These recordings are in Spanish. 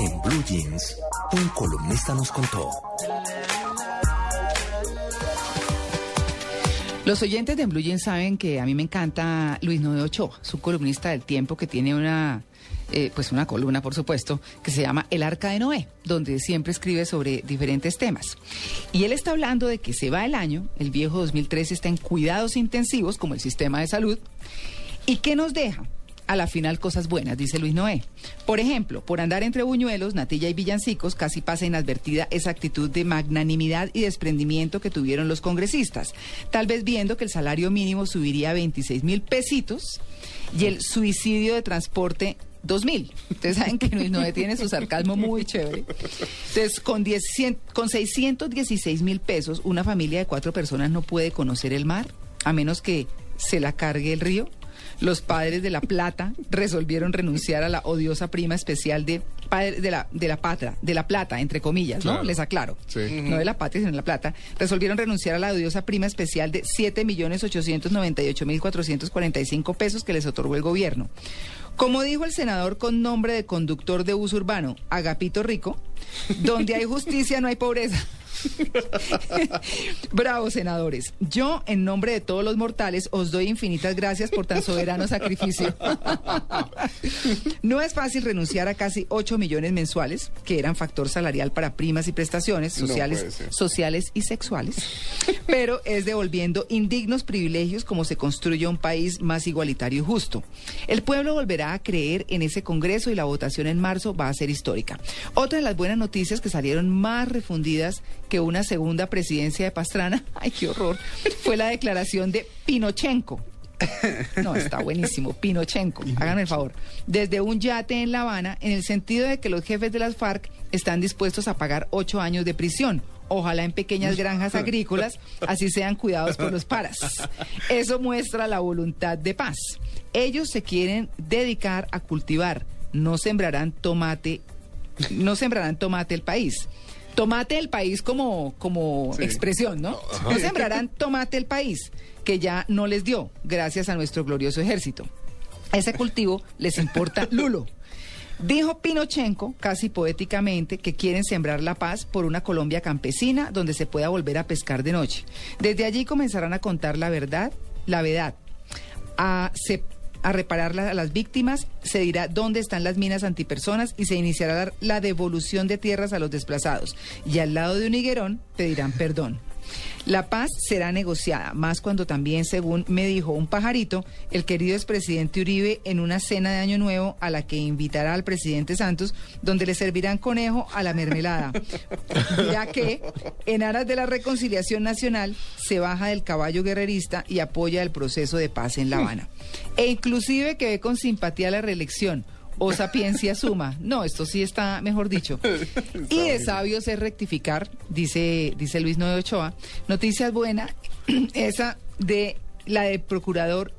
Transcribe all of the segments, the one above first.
En Blue Jeans, un columnista nos contó. Los oyentes de Blue Jeans saben que a mí me encanta Luis Noé Ochoa, su columnista del tiempo que tiene una, eh, pues una columna, por supuesto, que se llama El Arca de Noé, donde siempre escribe sobre diferentes temas. Y él está hablando de que se va el año, el viejo 2013 está en cuidados intensivos, como el sistema de salud, y ¿qué nos deja? A la final cosas buenas, dice Luis Noé. Por ejemplo, por andar entre buñuelos, natilla y villancicos, casi pasa inadvertida esa actitud de magnanimidad y desprendimiento que tuvieron los congresistas. Tal vez viendo que el salario mínimo subiría a 26 mil pesitos y el suicidio de transporte 2000. Ustedes saben que Luis Noé tiene su sarcasmo muy chévere. Entonces, con, 10, con 616 mil pesos, una familia de cuatro personas no puede conocer el mar, a menos que se la cargue el río los padres de La Plata resolvieron renunciar a la odiosa prima especial de, de, la, de la patra, de La Plata, entre comillas, ¿no? Les aclaro. No de La Patria, sino de La Plata. Resolvieron renunciar a la odiosa prima especial de 7.898.445 pesos que les otorgó el gobierno. Como dijo el senador con nombre de conductor de bus urbano, Agapito Rico, donde hay justicia no hay pobreza. Bravo, senadores. Yo, en nombre de todos los mortales, os doy infinitas gracias por tan soberano sacrificio. no es fácil renunciar a casi 8 millones mensuales, que eran factor salarial para primas y prestaciones sociales, sociales y sexuales, pero es devolviendo indignos privilegios como se construye un país más igualitario y justo. El pueblo volverá a creer en ese Congreso y la votación en marzo va a ser histórica. Otra de las buenas noticias que salieron más refundidas que una segunda presidencia de Pastrana, ay, qué horror, fue la declaración de Pinochenko. No, está buenísimo, Pinochenko, háganme el favor. Desde un yate en La Habana, en el sentido de que los jefes de las FARC están dispuestos a pagar ocho años de prisión, ojalá en pequeñas granjas agrícolas, así sean cuidados por los paras. Eso muestra la voluntad de paz. Ellos se quieren dedicar a cultivar, no sembrarán tomate, no sembrarán tomate el país tomate el país como, como expresión, ¿no? No sembrarán tomate el país, que ya no les dio, gracias a nuestro glorioso ejército. A ese cultivo les importa Lulo. Dijo Pinochenko, casi poéticamente, que quieren sembrar la paz por una Colombia campesina donde se pueda volver a pescar de noche. Desde allí comenzarán a contar la verdad, la verdad, a a reparar a las víctimas, se dirá dónde están las minas antipersonas y se iniciará la devolución de tierras a los desplazados. Y al lado de un higuerón pedirán perdón. La paz será negociada, más cuando también, según me dijo un pajarito, el querido expresidente Uribe en una cena de Año Nuevo a la que invitará al presidente Santos, donde le servirán conejo a la mermelada. Ya que, en aras de la reconciliación nacional, se baja del caballo guerrerista y apoya el proceso de paz en La Habana. E inclusive que ve con simpatía la reelección o sapiencia suma. No, esto sí está, mejor dicho. Y de sabios es rectificar, dice, dice Luis Noé Ochoa. Noticias buena, esa de la del procurador,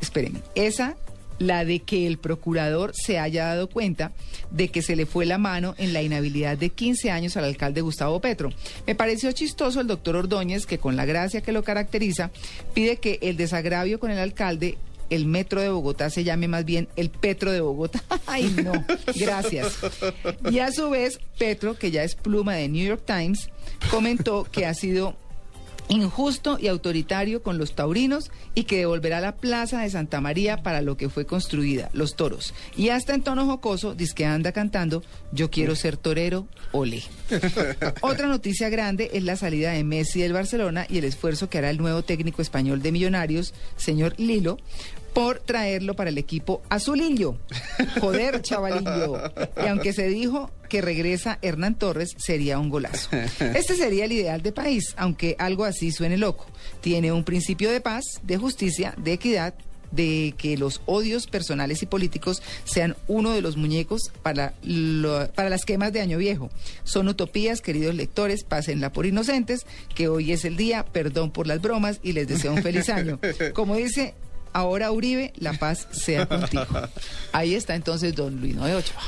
espérenme, esa la de que el procurador se haya dado cuenta de que se le fue la mano en la inhabilidad de 15 años al alcalde Gustavo Petro. Me pareció chistoso el doctor Ordóñez, que con la gracia que lo caracteriza, pide que el desagravio con el alcalde el metro de Bogotá se llame más bien el Petro de Bogotá. Ay, no, gracias. Y a su vez, Petro, que ya es pluma de New York Times, comentó que ha sido injusto y autoritario con los taurinos y que devolverá la plaza de Santa María para lo que fue construida, los toros. Y hasta en tono jocoso, dice que anda cantando, yo quiero ser torero, ole. Otra noticia grande es la salida de Messi del Barcelona y el esfuerzo que hará el nuevo técnico español de Millonarios, señor Lilo, por traerlo para el equipo azulillo. Joder, chavalillo. Y aunque se dijo que regresa Hernán Torres, sería un golazo. Este sería el ideal de país, aunque algo así suene loco. Tiene un principio de paz, de justicia, de equidad, de que los odios personales y políticos sean uno de los muñecos para, para las quemas de Año Viejo. Son utopías, queridos lectores, pásenla por inocentes, que hoy es el día, perdón por las bromas y les deseo un feliz año. Como dice Ahora Uribe, la paz sea contigo. Ahí está entonces don Luis de Ochoa.